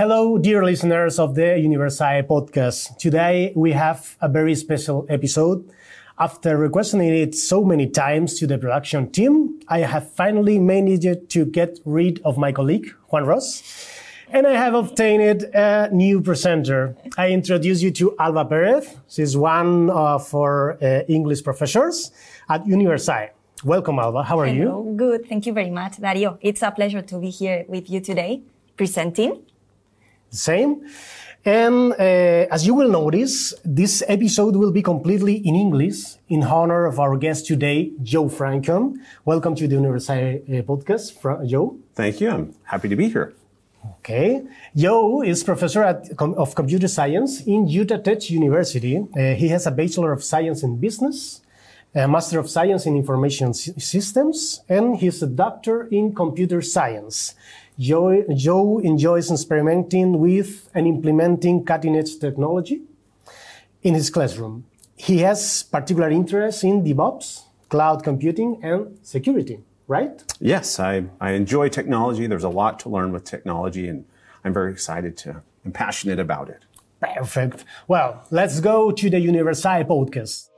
Hello, dear listeners of the Universae podcast. Today we have a very special episode. After requesting it so many times to the production team, I have finally managed to get rid of my colleague, Juan Ross, and I have obtained a new presenter. I introduce you to Alba Perez. She's one of our uh, English professors at Universae. Welcome, Alba. How are Hello. you? Good. Thank you very much, Dario. It's a pleasure to be here with you today, presenting. Same. And uh, as you will notice, this episode will be completely in English in honor of our guest today, Joe Francom. Welcome to the Universae uh, podcast, Fra- Joe. Thank you. I'm happy to be here. Okay. Joe is professor at, com- of computer science in Utah Tech University. Uh, he has a Bachelor of Science in Business, a Master of Science in Information S- Systems, and he's a doctor in computer science. Joe, Joe enjoys experimenting with and implementing cutting edge technology in his classroom. He has particular interest in DevOps, cloud computing, and security, right? Yes, I, I enjoy technology. There's a lot to learn with technology, and I'm very excited to and passionate about it. Perfect. Well, let's go to the Universae podcast.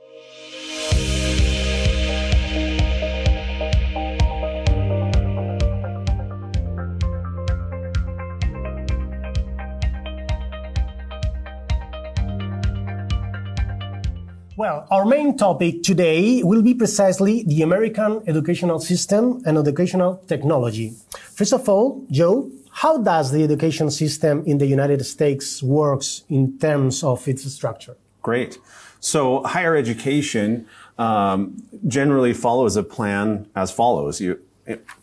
Well, our main topic today will be precisely the American educational system and educational technology. First of all, Joe, how does the education system in the United States works in terms of its structure? Great. So higher education um, generally follows a plan as follows. You,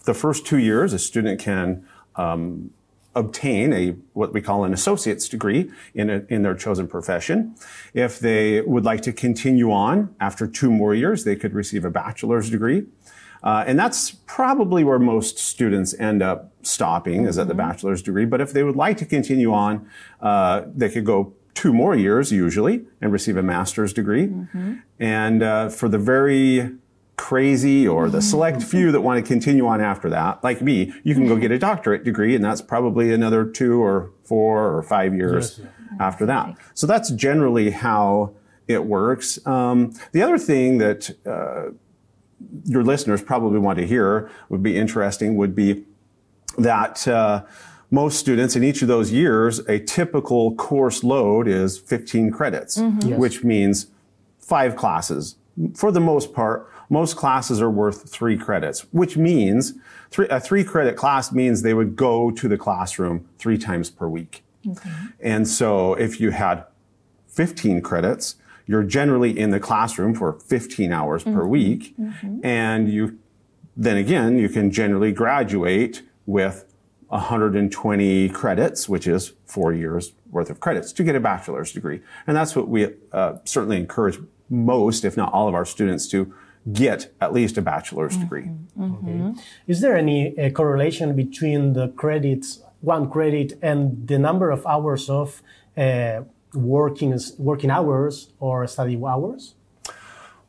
the first two years, a student can um, obtain a what we call an associate's degree in a, in their chosen profession. If they would like to continue on after two more years, they could receive a bachelor's degree. Uh, and that's probably where most students end up stopping is at the bachelor's degree. But if they would like to continue on, uh, they could go two more years usually and receive a master's degree. And uh, for the very crazy or the select few that want to continue on after that, like me, you can go get a doctorate degree and that's probably another two or four or five years after that. So that's generally how it works. Um, the other thing that uh, your listeners probably want to hear would be interesting would be that uh, most students in each of those years, a typical course load is 15 credits, which means five classes. For the most part, most classes are worth three credits, which means three, a three credit class means they would go to the classroom three times per week. And so if you had 15 credits, you're generally in the classroom for 15 hours per week. And you, then again, you can generally graduate with 120 credits, which is four years worth of credits to get a bachelor's degree. And that's what we uh, certainly encourage most, if not all of our students to get at least a bachelor's degree. Okay, Is there any uh, correlation between the credits, one credit, and the number of hours of uh, working working hours or study hours?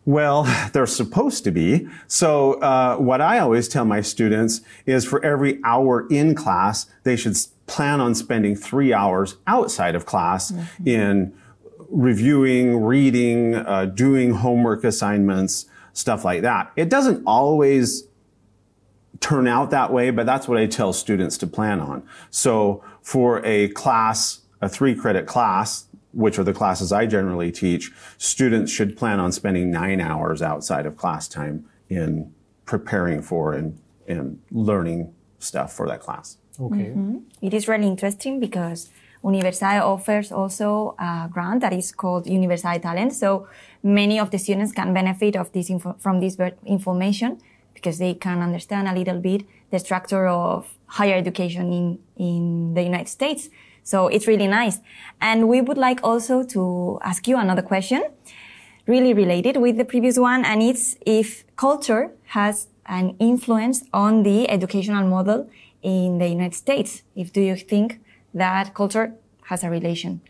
Well, they're supposed to be. So, uh, what I always tell my students is for every hour in class, they should plan on spending three hours outside of class in reviewing, reading, uh, doing homework assignments, stuff like that. It doesn't always turn out that way, but that's what I tell students to plan on. So for a class, a three credit class, which are the classes I generally teach, students should plan on spending nine hours outside of class time in preparing for and, and learning stuff for that class. Okay. Mm-hmm. It is really interesting because Universae offers also a grant that is called Universae Talent. So many of the students can benefit of this from this information because they can understand a little bit the structure of higher education in, in the United States. So it's really nice. And we would like also to ask you another question, really related with the previous one. And it's if culture has an influence on the educational model in the United States. If do you think that culture has a relation?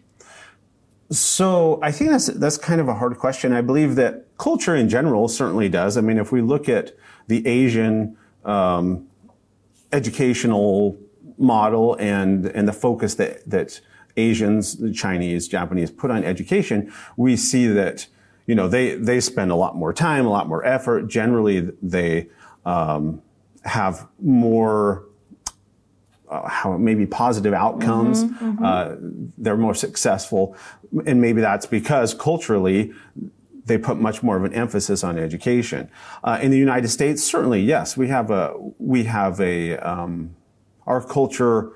So I think that's that's kind of a hard question. I believe that culture in general certainly does. I mean, if we look at the Asian um, educational model and, and the focus that, that Asians, Chinese, Japanese put on education, we see that, you know, they, they spend a lot more time, a lot more effort. Generally, they um, have more uh, how maybe positive outcomes. Mm-hmm, mm-hmm. Uh, they're more successful, and maybe that's because culturally they put much more of an emphasis on education. Uh, in the United States, certainly yes, we have a we have a um, our culture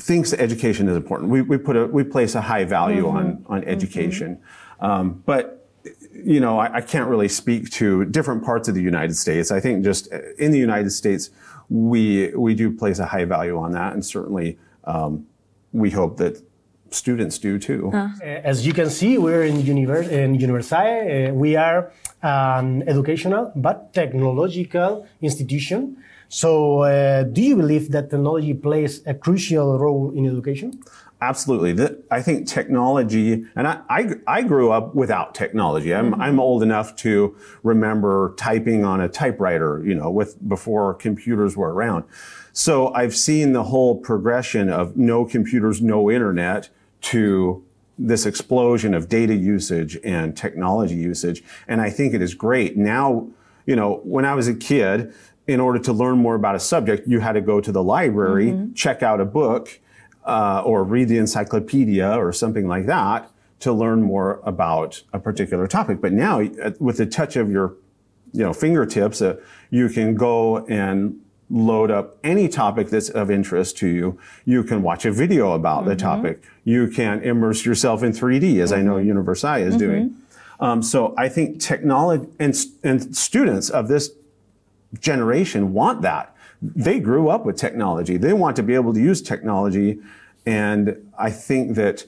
thinks that education is important. We, we put a we place a high value mm-hmm. on on education, um, but you know, I, I, can't really speak to different parts of the United States. I think just in the United States, we we do place a high value on that, and certainly um, we hope that students do too. Uh. As you can see, we're in, univers- in Universae. Uh, we are an educational but technological institution. So, uh, do you believe that technology plays a crucial role in education? Absolutely. The, I think technology, and I, I, I, grew up without technology. I'm, mm-hmm. I'm old enough to remember typing on a typewriter, you know, with, before computers were around. So I've seen the whole progression of no computers, no internet to this explosion of data usage and technology usage. And I think it is great. Now, you know, when I was a kid, in order to learn more about a subject, you had to go to the library, mm-hmm. check out a book, uh, or read the encyclopedia or something like that to learn more about a particular topic. But now, with the touch of your, you know, fingertips, uh, you can go and load up any topic that's of interest to you. You can watch a video about mm-hmm. the topic. You can immerse yourself in 3D, as mm-hmm. I know mm-hmm. Is mm-hmm. doing. Um, so I think technology and, and students of this generation want that they grew up with technology. They want to be able to use technology. And I think that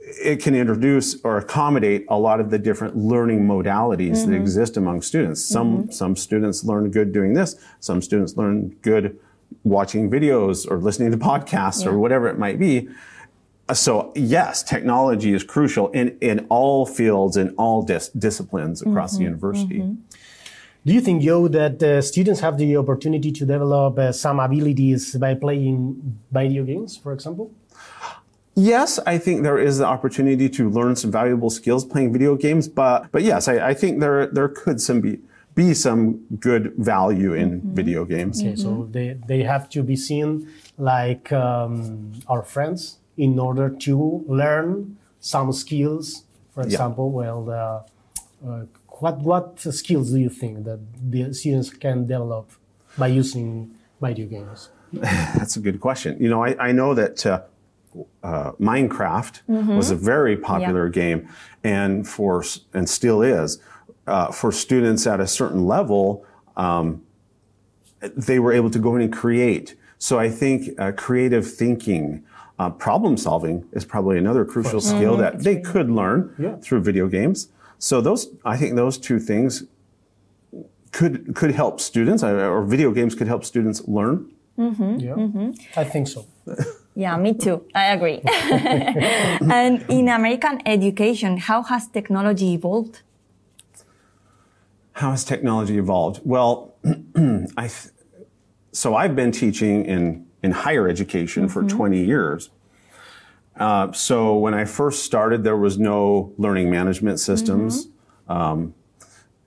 it can introduce or accommodate a lot of the different learning modalities mm-hmm. that exist among students. Some, mm-hmm. some students learn good doing this. Some students learn good watching videos or listening to podcasts yeah. or whatever it might be. So yes, technology is crucial in, in all fields and all dis- disciplines across mm-hmm. the university. Mm-hmm. Do you think, Joe, that uh, students have the opportunity to develop uh, some abilities by playing video games, for example? Yes, I think there is the opportunity to learn some valuable skills playing video games, but but yes, I, I think there there could some be be some good value in mm-hmm. video games. Okay, mm-hmm. so they they have to be seen like um, our friends in order to learn some skills. For example, yeah. well, the, uh, what what skills do you think that the students can develop by using video games? That's a good question. You know, I, I know that uh, uh, Minecraft mm-hmm. was a very popular yeah. game, and for and still is uh, for students at a certain level. Um, they were able to go in and create. So I think uh, creative thinking, uh, problem solving is probably another crucial skill mm-hmm. that they could learn yeah. through video games. So those, I think those two things could could help students, or video games could help students learn. Mm-hmm. Yeah, mm-hmm. I think so. yeah, me too. I agree. and in American education, how has technology evolved? How has technology evolved? Well, I th- so I've been teaching in in higher education mm-hmm. for 20 years. Uh, so when I first started, there was no learning management systems. Mm-hmm. Um,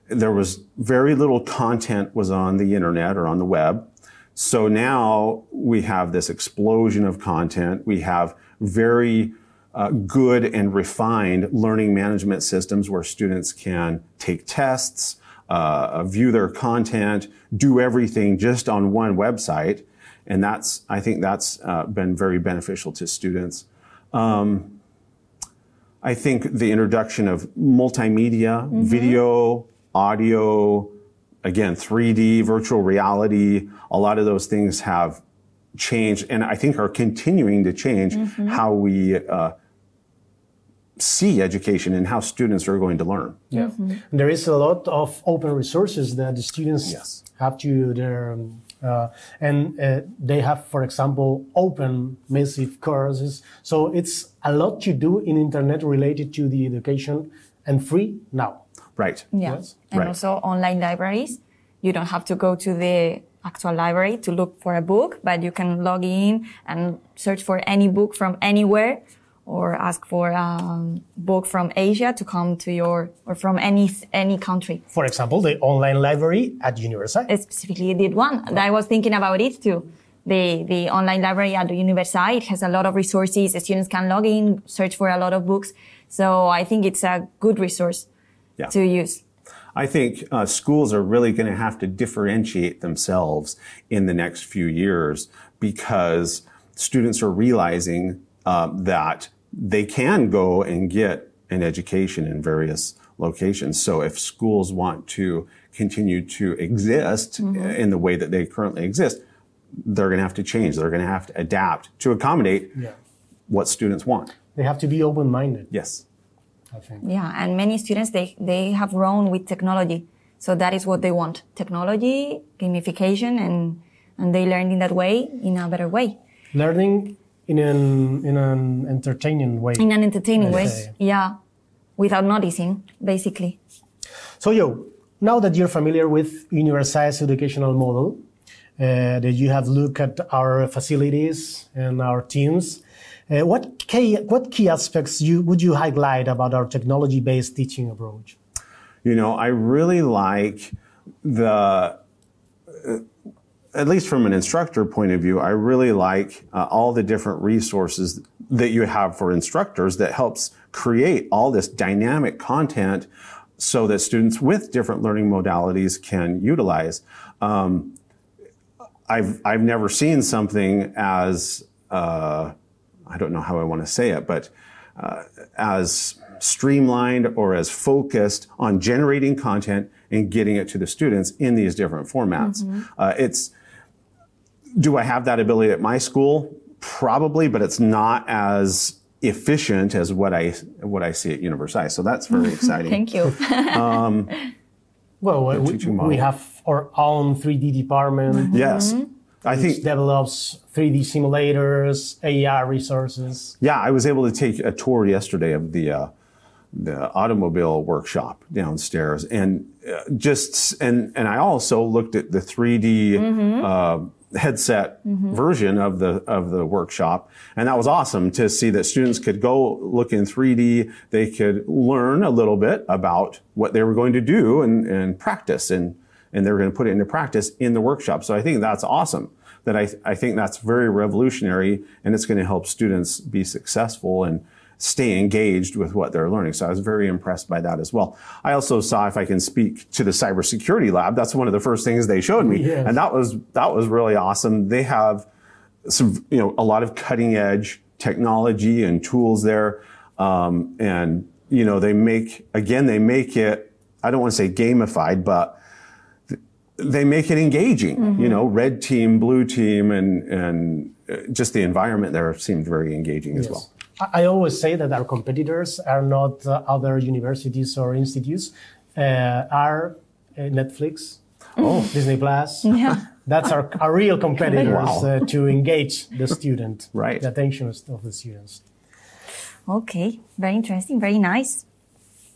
there was very little content was on the internet or on the web. So now we have this explosion of content. We have very uh, good and refined learning management systems where students can take tests, uh, view their content, do everything just on one website. And that's, I think that's uh, been very beneficial to students. Um, I think the introduction of multimedia, mm-hmm. video, audio, again, 3D, virtual reality, a lot of those things have changed and I think are continuing to change mm-hmm. how we uh, see education and how students are going to learn. Yeah. Mm-hmm. There is a lot of open resources that the students yes. have to their um, uh, and uh, they have, for example, open massive courses. So it's a lot to do in internet related to the education and free now. Right. Yeah. Yes. And right. also online libraries. You don't have to go to the actual library to look for a book, but you can log in and search for any book from anywhere or ask for a book from Asia to come to your, or from any, any country. For example, the online library at Universae. I specifically did one. And I was thinking about it too. The, the online library at the Universae, it has a lot of resources. The students can log in, search for a lot of books. So I think it's a good resource Yeah. to use. I think uh, schools are really going to have to differentiate themselves in the next few years because students are realizing uh, that they can go and get an education in various locations. So if schools want to continue to exist mm-hmm. in the way that they currently exist, they're going to have to change. They're going to have to adapt to accommodate Yeah. what students want. They have to be open-minded, Yes. I think. Yeah, and many students they they have grown with technology, so that is what they want: technology, gamification, and and they learn in that way in a better way, Learning in an in an entertaining way. in an entertaining way. Okay. Yeah, without noticing, basically. So, Joe, now that you're familiar with Universae's educational model, uh, that you have looked at our facilities and our teams, uh, what key what key aspects you would you highlight about our technology-based teaching approach? You know, I really like the, uh, at least from an instructor point of view, I really like uh, all the different resources that you have for instructors that helps create all this dynamic content so that students with different learning modalities can utilize. Um, I've, I've never seen something as, uh, I don't know how I want to say it, but uh, as streamlined or as focused on generating content and getting it to the students in these different formats. Uh, it's, do I have that ability at my school? Probably, but it's not as efficient as what I what I see at Universae. So that's very exciting. Thank you. Well, we, we have our own 3D department. Yes, I which think develops 3D simulators, AR resources. Yeah, I was able to take a tour yesterday of the uh, the automobile workshop downstairs, and uh, just and and I also looked at the 3D uh, headset mm-hmm. version of the of the workshop, and that was awesome to see that students could go look in 3D. They could learn a little bit about what they were going to do and and practice and and they were going to put it into practice in the workshop. So I think that's awesome. That I, I think that's very revolutionary and it's going to help students be successful and stay engaged with what they're learning. So I was very impressed by that as well. I also saw if I can speak to the cybersecurity lab. That's one of the first things they showed me. Yes. And that was, that was really awesome. They have some, you know, a lot of cutting edge technology and tools there. Um, and, you know, they make, again, they make it, I don't want to say gamified, but they make it engaging. You know, red team, blue team, and and uh, just the environment there seemed very engaging as well. I always say that our competitors are not uh, other universities or institutes, uh, are uh, Netflix, Oh. Disney Plus. Yeah. That's our, our real competitors Wow. uh, to engage the student, Right. the attention of of the students. Okay, very interesting, very nice.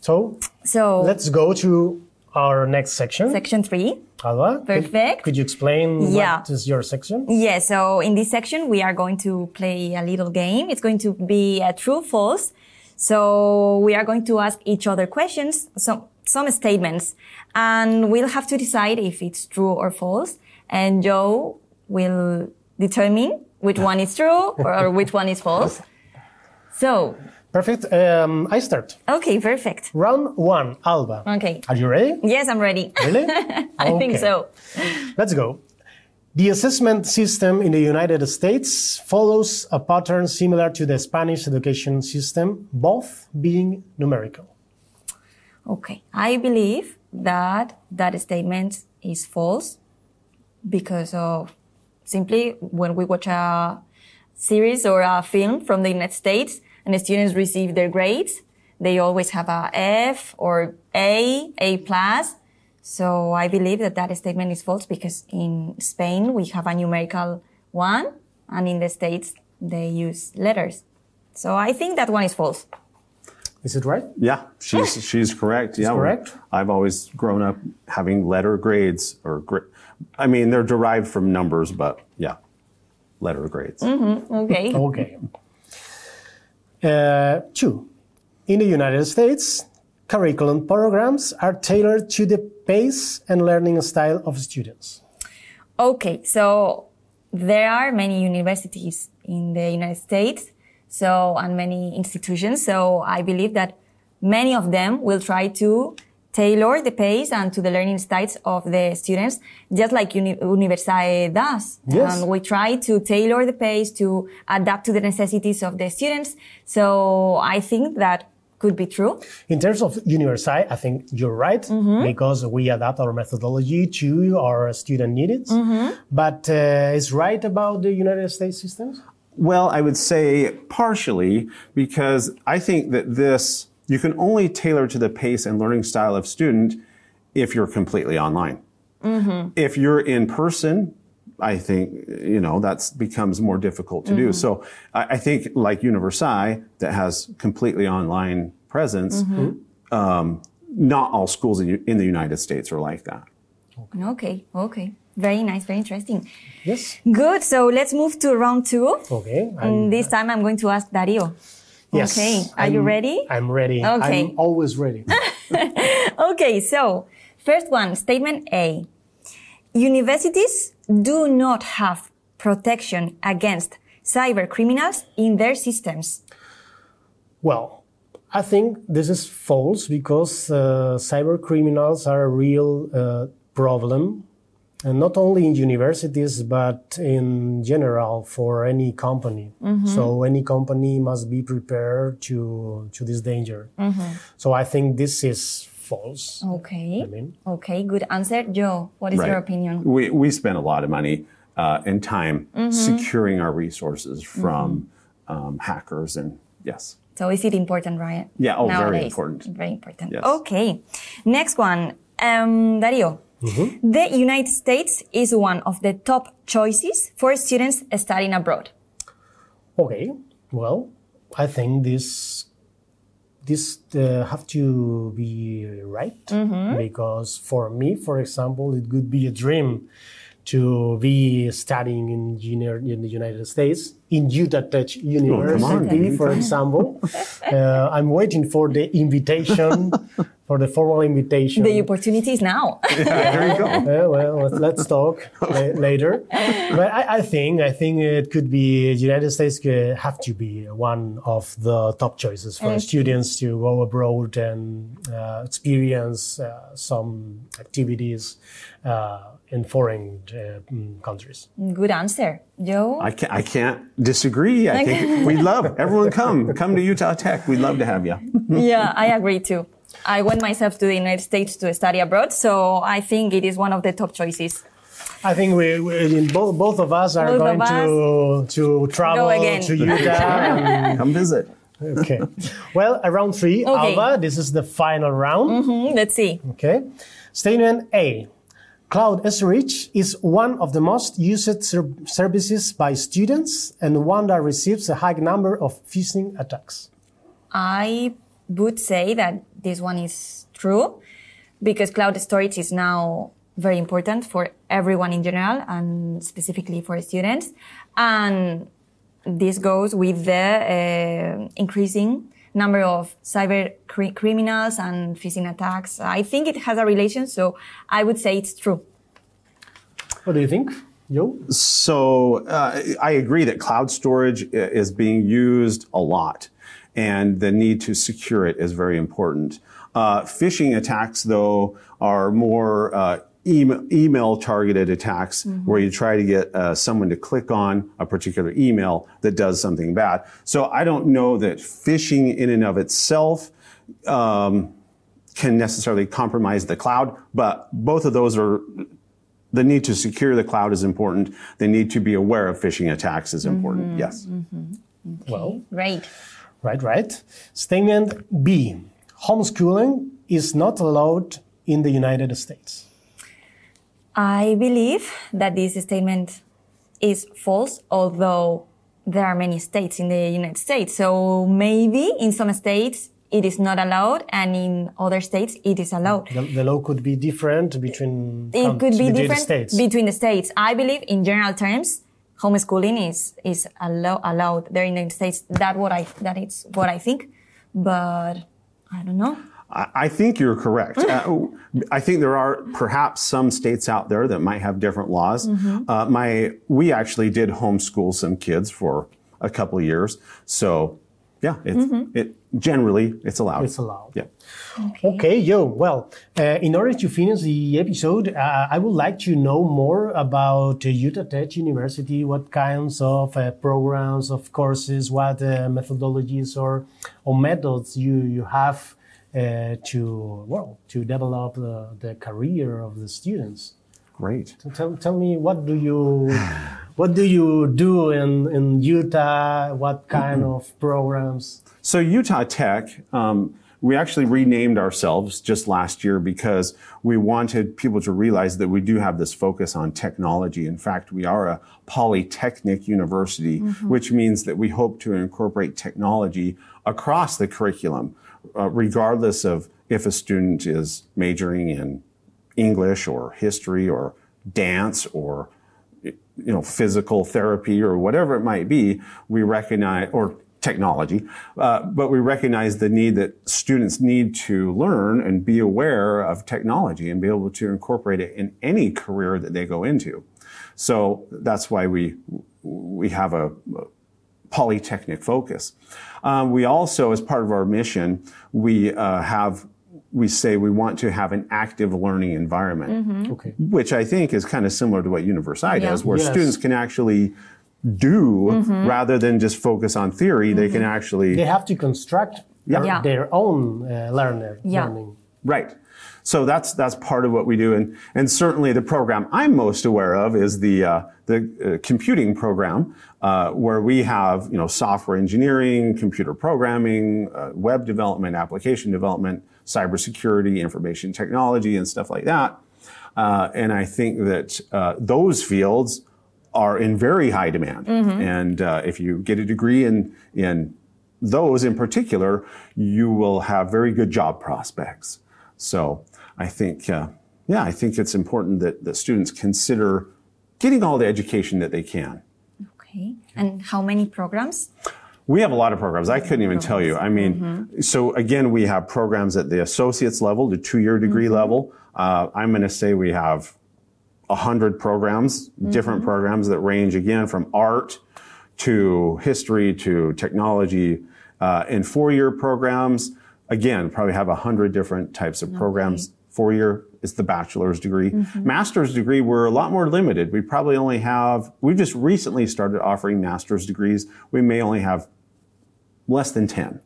So So let's go to our next section. section three. Alba, could- Perfect. Could, you explain Yeah. what is your section? Yeah, so in this section, we are going to play a little game. It's going to be a true false. So we are going to ask each other questions, some, some statements, and we'll have to decide if it's true or false. And Joe will determine which one is true or which one is false. So, Perfect. Um, I start. okay, perfect. Round one, Alba. Okay. Are you ready? Yes, I'm ready. Really? I think so. Let's go. The assessment system in the United States follows a pattern similar to the Spanish education system, both being numerical. Okay. I believe that that statement is false because of simply when we watch a series or a film from the United States and the students receive their grades, they always have a F or A, A plus. So I believe that that statement is false because in Spain we have a numerical one and in the States they use letters. So I think that one is false. Is it right? Yeah, she's she's correct. Yeah, correct? I've always grown up having letter grades or gra- I mean they're derived from numbers, but yeah, letter grades. Mm -hmm. Okay. Okay. Uh, two, in the United States, curriculum programs are tailored to the pace and learning style of students. Okay, so there are many universities in the United States, so and many institutions. So I believe that many of them will try to tailor the pace and to the learning styles of the students, just like Uni- Universae does. Yes. And we try to tailor the pace to adapt to the necessities of the students. So I think that could be true. In terms of Universae, I think you're right mm-hmm. because we adapt our methodology to our student needs. Mm-hmm. But uh, is right about the United States systems? Well, I would say partially because I think that this, you can only tailor to the pace and learning style of student if you're completely online. Mm-hmm. If you're in person, I think, you know, that's becomes more difficult to do. Mm-hmm. So I, I think like Universae that has completely online presence, mm-hmm. um, not all schools in, in the United States are like that. Okay, okay. Very nice, very interesting. Yes. Good. So let's move to round two. Okay. And this time I'm going to ask Dario. Yes. Okay. Are you I'm- ready? I'm ready. Okay. I'm always ready. Okay. So first one, statement A. Universities do not have protection against cyber criminals in their systems. Well, I think this is false because uh, cyber criminals are a real uh, problem, and not only in universities but in general for any company. So any company must be prepared to to this danger. So I think this is false. Okay. I mean, Okay. Good answer. Joe, what is your Right. opinion? We, we spend a lot of money uh, and time securing our resources from um, hackers and yes. So is it important, right? Yeah, oh, very important. Very important. Yes. Okay. Next one. Um, Dario. The United States is one of the top choices for students studying abroad. Okay, well, I think this this uh, have to be right because for me, for example, it could be a dream to be studying engineer in the United States in Utah Tech University, for example. uh, I'm waiting for the invitation, for the formal invitation. The opportunity is now. there you go. Uh, well, let's, let's talk la- later. But I, I think I think it could be the United States could have to be one of the top choices for students to go abroad and uh, experience uh, some activities uh, in foreign uh, mm, countries. Good answer. Joe? I can't, I can't disagree. I think we'd love everyone come come to Utah Tech. We'd love to have you. yeah, I agree too. I went myself to the United States to study abroad, so I think it is one of the top choices. I think we, we both, both of us are Both going of to to travel again. to Utah. and- Come visit. okay. Well, uh, round three, Okay. Alba. This is the final round. Hmm, let's see. Okay. Statement A. Cloud storage is one of the most used ser- services by students and one that receives a high number of phishing attacks. I would say that this one is true because cloud storage is now very important for everyone in general and specifically for students. And this goes with the uh, increasing number of cyber cri- criminals and phishing attacks. I think it has a relation, so I would say it's true. What do you think, Joe? So uh, I agree that cloud storage is being used a lot, and the need to secure it is very important. Uh, phishing attacks, though, are more uh, em- email targeted attacks where you try to get uh, someone to click on a particular email that does something bad. So I don't know that phishing in and of itself um, can necessarily compromise the cloud, but both of those are the need to secure the cloud is important. The need to be aware of phishing attacks is important. Yes. Well, Great. Right, right. Statement B. Homeschooling is not allowed in the United States. I believe that this statement is false, although there are many states in the United States. So maybe in some states it is not allowed, and in other states it is allowed. The, the law could be different between It could be different states. between the states. I believe, in general terms, homeschooling is is allow, allowed there in the states. That what I that is what I think, but I don't know. I I think you're correct. Uh, I think there are perhaps some states out there that might have different laws. Uh, my, we actually did homeschool some kids for a couple of years. So yeah, it's, it generally it's allowed. It's allowed. Yeah. Okay, Joe. Well, uh, in order to finish the episode, uh, I would like to know more about uh, Utah Tech University. What kinds of uh, programs, of courses, what uh, methodologies or or methods you you have uh, to well to develop the, the career of the students. Great. So tell, tell me what do you what do you do in, in Utah? What kind of programs? So Utah Tech, um, we actually renamed ourselves just last year because we wanted people to realize that we do have this focus on technology. In fact, we are a polytechnic university, which means that we hope to incorporate technology across the curriculum, uh, regardless of if a student is majoring in English or history or dance or you know physical therapy or whatever it might be. We recognize or technology, uh, but we recognize the need that students need to learn and be aware of technology and be able to incorporate it in any career that they go into. So that's why we we have a, polytechnic focus. Um, we also, as part of our mission, we uh, have we say we want to have an active learning environment, Okay. which I think is kind of similar to what Universae Yeah. does, where Yes. students can actually do rather than just focus on theory. They can actually They have to construct their, Yeah. their own uh, learner, Yeah. learning. Right. So that's that's part of what we do, and and certainly the program I'm most aware of is the uh, the uh, computing program, uh, where we have you know software engineering, computer programming, uh, web development, application development, cybersecurity, information technology, and stuff like that. Uh, and I think that uh, those fields are in very high demand, and uh, if you get a degree in in those in particular, you will have very good job prospects. So I think, uh, yeah, I think it's important that, that students consider getting all the education that they can. Okay. And how many programs? We have a lot of programs. I couldn't even tell you. I mean, so again, we have programs at the associate's level, the two-year degree level. Uh, I'm going to say we have a hundred programs, different programs that range again from art to history to technology. Uh, in four-year programs, again, probably have a hundred different types of programs. Four-year is the bachelor's degree. Master's degree, we're a lot more limited. We probably only have, we've just recently started offering master's degrees. We may only have less than 10.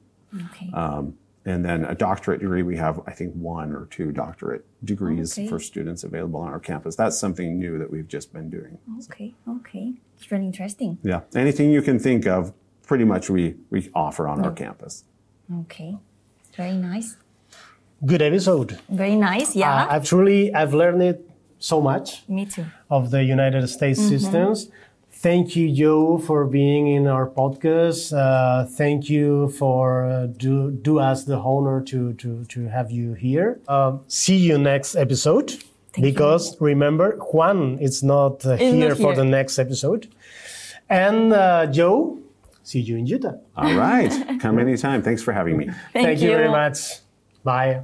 Okay. Um, and then a doctorate degree, we have, I think, one or two doctorate degrees Okay. for students available on our campus. That's something new that we've just been doing. okay. Okay. It's really interesting. Yeah. Anything you can think of, pretty much we, we offer on our campus. Okay. Very nice. Good episode. Very nice. Yeah. Uh, I've truly I've learned it so much Me too. of the United States systems. Thank you, Joe, for being in our podcast. Uh, thank you for uh, do do us the honor to to to have you here. Um, see you next episode. because remember, Juan is not uh, Is here not for the next episode. And uh, Joe, see you in Utah. All right. Come anytime. Thanks for having me. Thank, you very much. Bye.